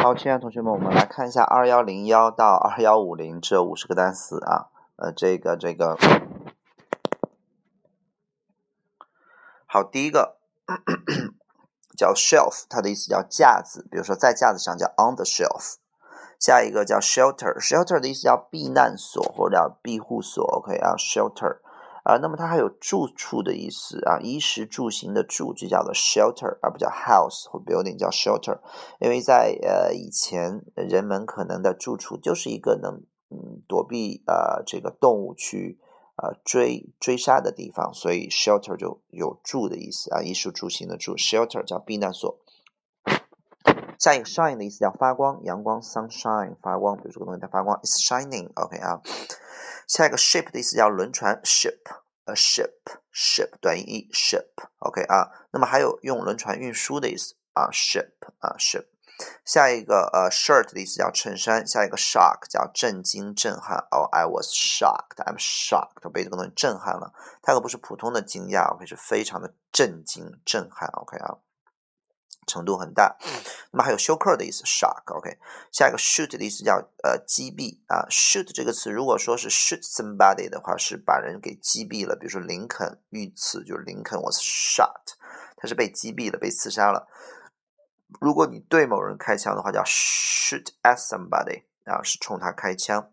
好，亲爱的同学们，我们来看一下二幺零幺到二幺五零这五十个单词啊，呃，这个这个，好，第一个叫 shelf，它的意思叫架子，比如说在架子上叫 on the shelf。下一个叫 shelter，shelter 的意思叫避难所或者叫庇护所，OK 啊，shelter。啊，那么它还有住处的意思啊，衣食住行的住就叫做 shelter，而不叫 house 或 building 叫 shelter，因为在呃以前人们可能的住处就是一个能嗯躲避呃这个动物去呃追追杀的地方，所以 shelter 就有住的意思啊，衣食住行的住 shelter 叫避难所。下一个 shine 的意思叫发光，阳光 sunshine 发光，比如这个东西在发光，it's shining，OK 啊。下一个 ship 的意思叫轮船，ship，a ship，ship 短音 e ship，OK 啊，那么还有用轮船运输的意思啊，ship 啊 ship。下一个呃 shirt 的意思叫衬衫，下一个 shock 叫震惊震撼，哦，I was shocked，I'm shocked，被这个东西震撼了，它可不是普通的惊讶，OK 是非常的震惊震撼，OK 啊。程度很大，那么还有休克的意思，shock，OK。下一个 shoot 的意思叫呃击毙啊，shoot 这个词如果说是 shoot somebody 的话，是把人给击毙了，比如说林肯遇刺就是林肯 was shot，他是被击毙了，被刺杀了。如果你对某人开枪的话，叫 shoot at somebody 啊，是冲他开枪。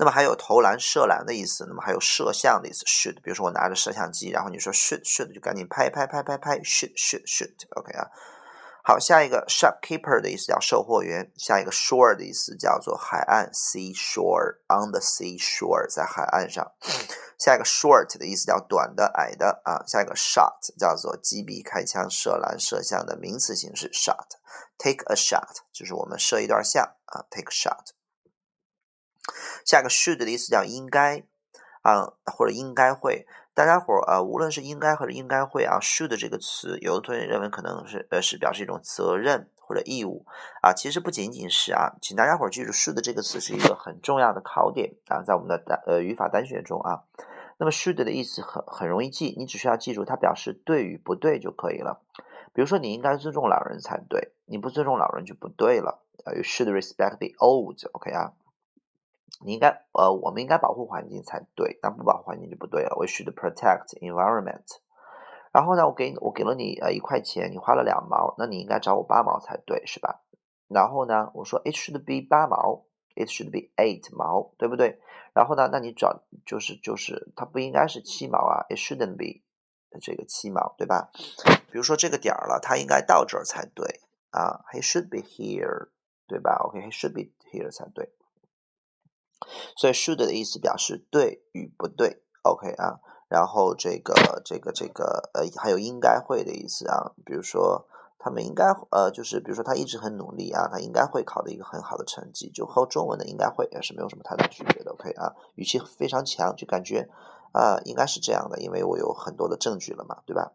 那么还有投篮、射篮的意思，那么还有摄像的意思，shoot。比如说我拿着摄像机，然后你说 shoot shoot，就赶紧拍拍拍拍拍，shoot shoot shoot，OK 啊。好，下一个 shopkeeper 的意思叫售货员，下一个 shore 的意思叫做海岸，sea shore，on the sea shore，在海岸上。下一个 short 的意思叫短的、矮的啊。下一个 shot 叫做击毙、开枪、射篮、摄像的名词形式，shot，take a shot 就是我们射一段像啊，take a shot。下个 should 的意思叫应该啊，或者应该会。大家伙儿啊，无论是应该或者应该会啊，should 这个词，有的同学认为可能是呃是表示一种责任或者义务啊，其实不仅仅是啊，请大家伙儿记住，should 这个词是一个很重要的考点啊，在我们的单呃语法单选中啊。那么 should 的意思很很容易记，你只需要记住它表示对与不对就可以了。比如说，你应该尊重老人才对，你不尊重老人就不对了。啊，you should respect the old，OK 啊。你应该呃，我们应该保护环境才对，但不保护环境就不对了。We should protect environment。然后呢，我给你我给了你呃一块钱，你花了两毛，那你应该找我八毛才对，是吧？然后呢，我说 It should be 八毛，It should be eight 毛，对不对？然后呢，那你找就是就是它不应该是七毛啊，It shouldn't be 这个七毛，对吧？比如说这个点儿了，它应该到这儿才对啊，He should be here，对吧？OK，He should be here 才对。所以 should 的意思表示对与不对，OK 啊，然后这个这个这个呃还有应该会的意思啊，比如说他们应该呃就是比如说他一直很努力啊，他应该会考的一个很好的成绩，就和中文的应该会也是没有什么太大区别的，OK 啊，语气非常强，就感觉啊应该是这样的，因为我有很多的证据了嘛，对吧？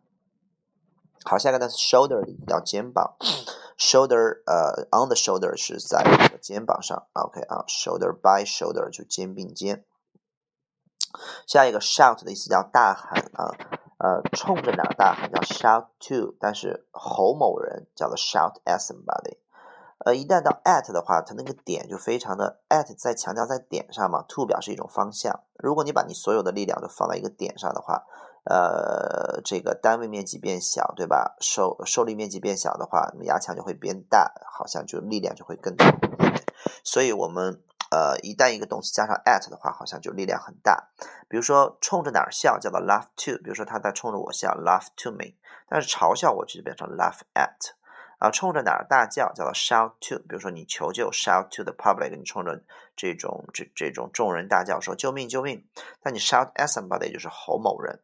好，下一个单词 shoulder 叫肩膀。shoulder，呃，on the shoulder 是在肩膀上，OK 啊，shoulder by shoulder 就肩并肩。下一个 shout 的意思叫大喊啊，呃，冲着哪大喊叫 shout to，但是吼某人叫做 shout at somebody。呃，一旦到 at 的话，它那个点就非常的 at 在强调在点上嘛，to 表示一种方向。如果你把你所有的力量都放在一个点上的话，呃，这个单位面积变小，对吧？受受力面积变小的话，那么压强就会变大，好像就力量就会更大。所以，我们呃，一旦一个动词加上 at 的话，好像就力量很大。比如说，冲着哪儿笑叫做 laugh to，比如说他在冲着我笑，laugh to me。但是嘲笑我就变成 laugh at。啊，冲着哪儿大叫叫做 shout to，比如说你求救 shout to the public，你冲着这种这这种众人大叫说救命救命。但你 shout at somebody 就是吼某人。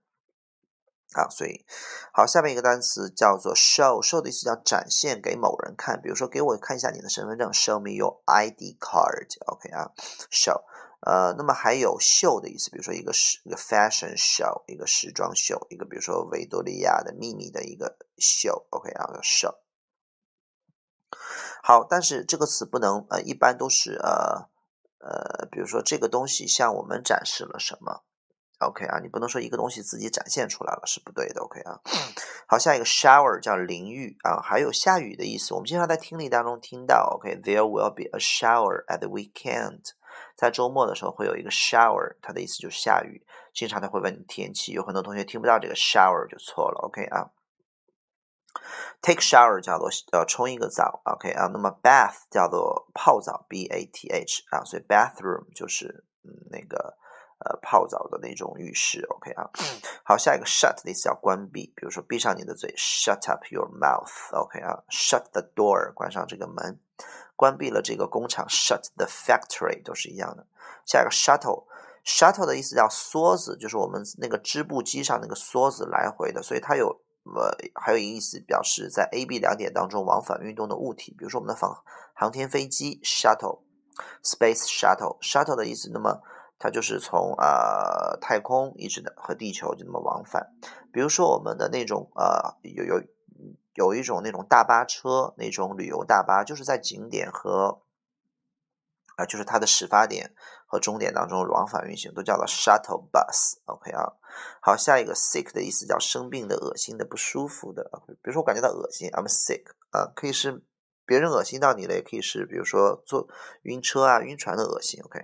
啊，所以好，下面一个单词叫做 show，show 的意思叫展现给某人看，比如说给我看一下你的身份证，show me your ID card，OK 啊，show，呃，那么还有秀的意思，比如说一个时一个 fashion show，一个时装秀，一个比如说维多利亚的秘密的一个秀，OK 啊，show。好，但是这个词不能呃，一般都是呃呃，比如说这个东西向我们展示了什么。OK 啊，你不能说一个东西自己展现出来了是不对的。OK 啊，好，下一个 shower 叫淋浴啊，还有下雨的意思。我们经常在听力当中听到，OK，there will be a shower at the weekend，在周末的时候会有一个 shower，它的意思就是下雨。经常他会问你天气，有很多同学听不到这个 shower 就错了。OK 啊。Take shower 叫做呃冲一个澡，OK 啊，那么 bath 叫做泡澡，B A T H 啊，所以 bathroom 就是嗯那个呃泡澡的那种浴室，OK 啊。好，下一个 shut 的意思叫关闭，比如说闭上你的嘴，shut up your mouth，OK 啊，shut the door 关上这个门，关闭了这个工厂，shut the factory 都是一样的。下一个 shuttle，shuttle 的意思叫梭子，就是我们那个织布机上那个梭子来回的，所以它有。呃，还有一个意思表示在 A、B 两点当中往返运动的物体，比如说我们的航航天飞机 shuttle，space shuttle，shuttle 的意思，那么它就是从呃太空一直的和地球就那么往返。比如说我们的那种呃有有有一种那种大巴车，那种旅游大巴，就是在景点和啊就是它的始发点和终点当中往返运行，都叫做 shuttle bus，OK 啊。好，下一个 sick 的意思叫生病的、恶心的、不舒服的。比如说我感觉到恶心，I'm sick 啊，可以是别人恶心到你了，也可以是比如说坐晕车啊、晕船的恶心。OK，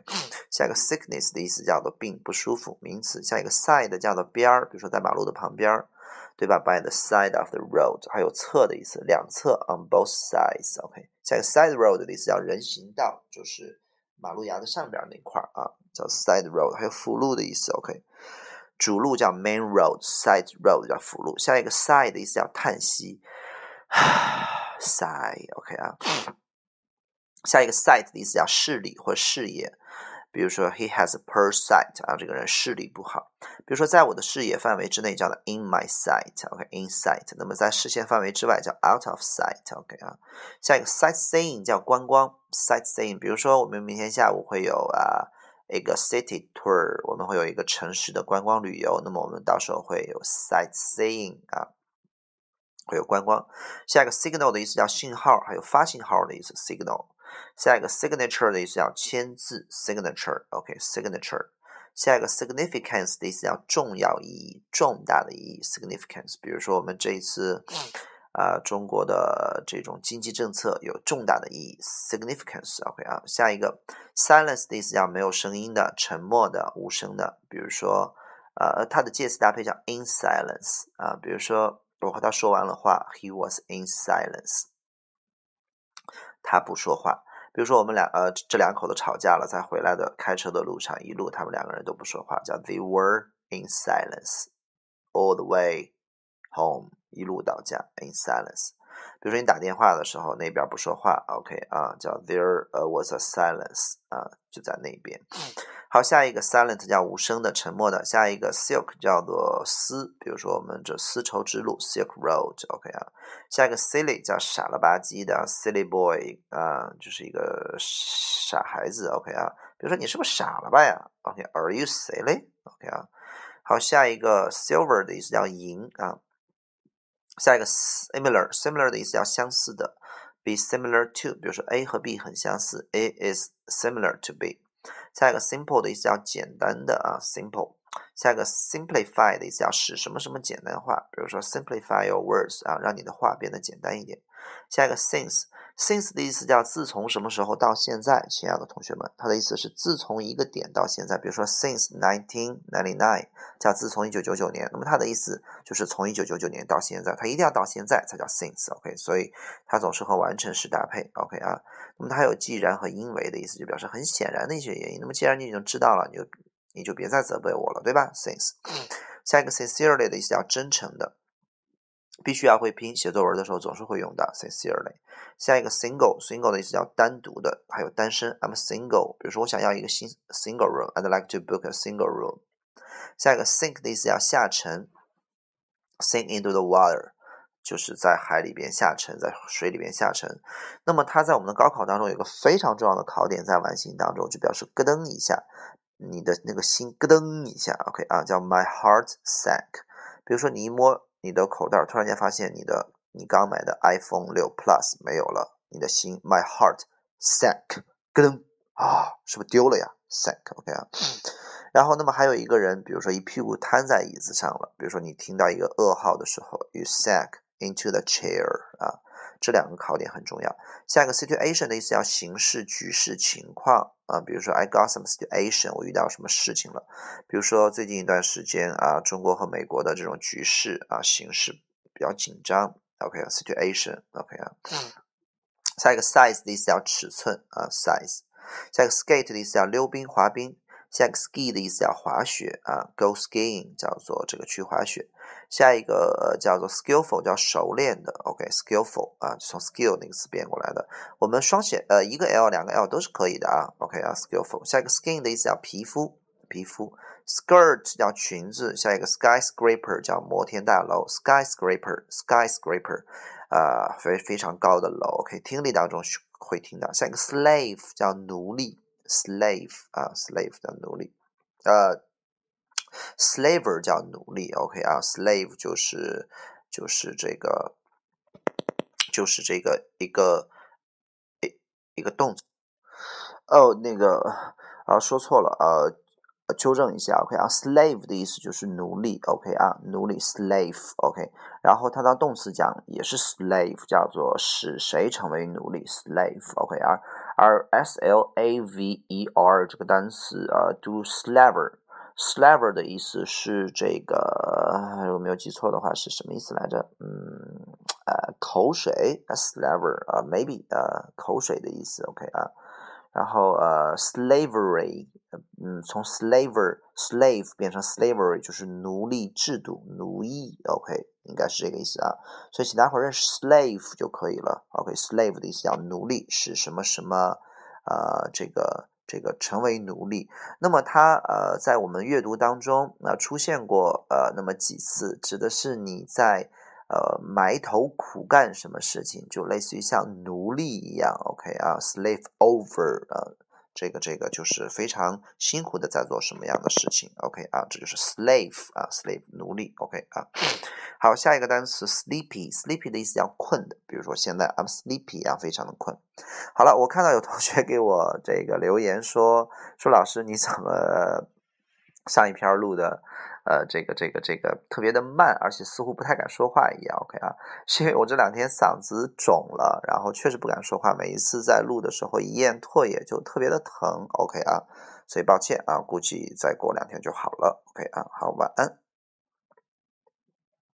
下一个 sickness 的意思叫做病、不舒服，名词。下一个 side 叫做边儿，比如说在马路的旁边儿，对吧？By the side of the road，还有侧的意思，两侧 on both sides。OK，下一个 side road 的意思叫人行道，就是马路牙子上边那块儿啊，叫 side road。还有辅路的意思。OK。主路叫 main road，side road 叫辅路。下一个 side 的意思叫叹息 ，sigh，OK 啊。下一个 sight 的意思叫视力或视野，比如说 he has a poor sight 啊，这个人视力不好。比如说在我的视野范围之内叫做 in my sight，OK，in sight。那么在视线范围之外叫 out of sight，OK 啊。下一个 sightseeing 叫观光，sightseeing。比如说我们明天下午会有啊。一个 city tour，我们会有一个城市的观光旅游，那么我们到时候会有 sightseeing 啊，会有观光。下一个 signal 的意思叫信号，还有发信号的意思 signal。下一个 signature 的意思叫签字 signature，OK，signature。下一个 significance 的意思叫重要意义、重大的意义 significance。比如说我们这一次。啊，中国的这种经济政策有重大的意义，significance，OK 啊。下一个，silence 的意思叫没有声音的、沉默的、无声的。比如说，呃，它的介词搭配叫 in silence 啊。比如说，我和他说完了话，he was in silence，他不说话。比如说，我们俩呃，这两口子吵架了，在回来的开车的路上，一路他们两个人都不说话，叫 they were in silence all the way home。一路到家，in silence。比如说你打电话的时候，那边不说话，OK 啊，叫 there was a silence 啊，就在那边。好，下一个 silent 叫无声的、沉默的。下一个 silk 叫做丝，比如说我们这丝绸之路，silk road，OK 啊。下一个 silly 叫傻了吧唧的，silly boy 啊，就是一个傻孩子，OK 啊。比如说你是不是傻了吧呀？OK，Are you silly？OK 啊。好，下一个 silver 的意思叫银啊。下一个 similar，similar 的意思叫相似的，be similar to，比如说 A 和 B 很相似，A is similar to B。下一个 simple 的意思叫简单的啊，simple。下一个 simplify 的意思叫使什么什么简单化，比如说 simplify your words 啊，让你的话变得简单一点。下一个 since。Since 的意思叫自从什么时候到现在，亲爱的同学们，它的意思是自从一个点到现在。比如说，since 1999叫自从一九九九年，那么它的意思就是从一九九九年到现在，它一定要到现在才叫 since，OK？所以它总是和完成时搭配，OK 啊？那么它有既然和因为的意思，就表示很显然的一些原因。那么既然你已经知道了，你就你就别再责备我了，对吧？Since 下一个 sincerely 的意思叫真诚的。必须要会拼，写作文的时候总是会用到 sincerely。下一个 single，single 的意思叫单独的，还有单身。I'm single，比如说我想要一个新 single room，I'd like to book a single room。下一个 sink 的意思叫下沉，sink into the water，就是在海里边下沉，在水里边下沉。那么它在我们的高考当中有个非常重要的考点，在完形当中就表示咯噔一下，你的那个心咯噔一下，OK 啊，叫 my heart sank。比如说你一摸。你的口袋突然间发现你的你刚买的 iPhone 六 Plus 没有了，你的心 My heart sank，咯噔啊，是不是丢了呀？sank，OK 啊。然后，那么还有一个人，比如说一屁股瘫在椅子上了，比如说你听到一个噩耗的时候，you sank into the chair 啊，这两个考点很重要。下一个 situation 的意思叫形式、局势、情况啊，比如说 I got some situation，我遇到什么事情了？比如说最近一段时间啊，中国和美国的这种局势啊，形势比较紧张。OK 啊，situation，OK 啊。下一个 size 的意思叫尺寸啊，size。下一个 skate 的意思叫溜冰、滑冰。下一个 ski 的意思叫滑雪啊，go skiing 叫做这个去滑雪。下一个叫做 skillful 叫熟练的，OK，skillful 啊，从 skill 那个词变过来的。我们双写呃一个 l 两个 l 都是可以的啊，OK 啊，skillful。下一个 skin 的意思叫皮肤，皮肤。skirt 叫裙子。下一个 skyscraper 叫摩天大楼，skyscraper，skyscraper 啊，非非常高的楼，OK，听力当中会听到。下一个 slave 叫奴隶。Slave 啊，slave 叫奴隶，呃，slaver 叫奴隶，OK 啊，slave 就是就是这个就是这个一个一一个动词。哦，那个啊，说错了，呃。纠正一下，OK 啊，slave 的意思就是奴隶，OK 啊，奴隶 slave，OK，然后它当动词讲也是 slave，叫做使谁成为奴隶，slave，OK 啊，而 s l a v e r 这个单词啊，do slaver，slaver 的意思是这个，如果没有记错的话是什么意思来着？嗯，呃，口水，slaver 啊，maybe 呃，口水的意思，OK 啊。然后呃，slavery，嗯，从 slaver slave 变成 slavery 就是奴隶制度、奴役，OK，应该是这个意思啊。所以请大伙认识 slave 就可以了，OK，slave 的意思叫奴隶，使什么什么，呃，这个这个成为奴隶。那么它呃在我们阅读当中那出现过呃那么几次，指的是你在。呃，埋头苦干什么事情，就类似于像奴隶一样，OK 啊，slave over 啊，这个这个就是非常辛苦的在做什么样的事情，OK 啊，这就是 slave 啊，slave 奴隶，OK 啊。好，下一个单词 sleepy，sleepy 的意思叫困的，比如说现在 I'm sleepy 啊，非常的困。好了，我看到有同学给我这个留言说说老师你怎么上一篇录的？呃，这个这个这个特别的慢，而且似乎不太敢说话一样。OK 啊，是因为我这两天嗓子肿了，然后确实不敢说话。每一次在录的时候，一咽唾液就特别的疼。OK 啊，所以抱歉啊，估计再过两天就好了。OK 啊，好，晚安。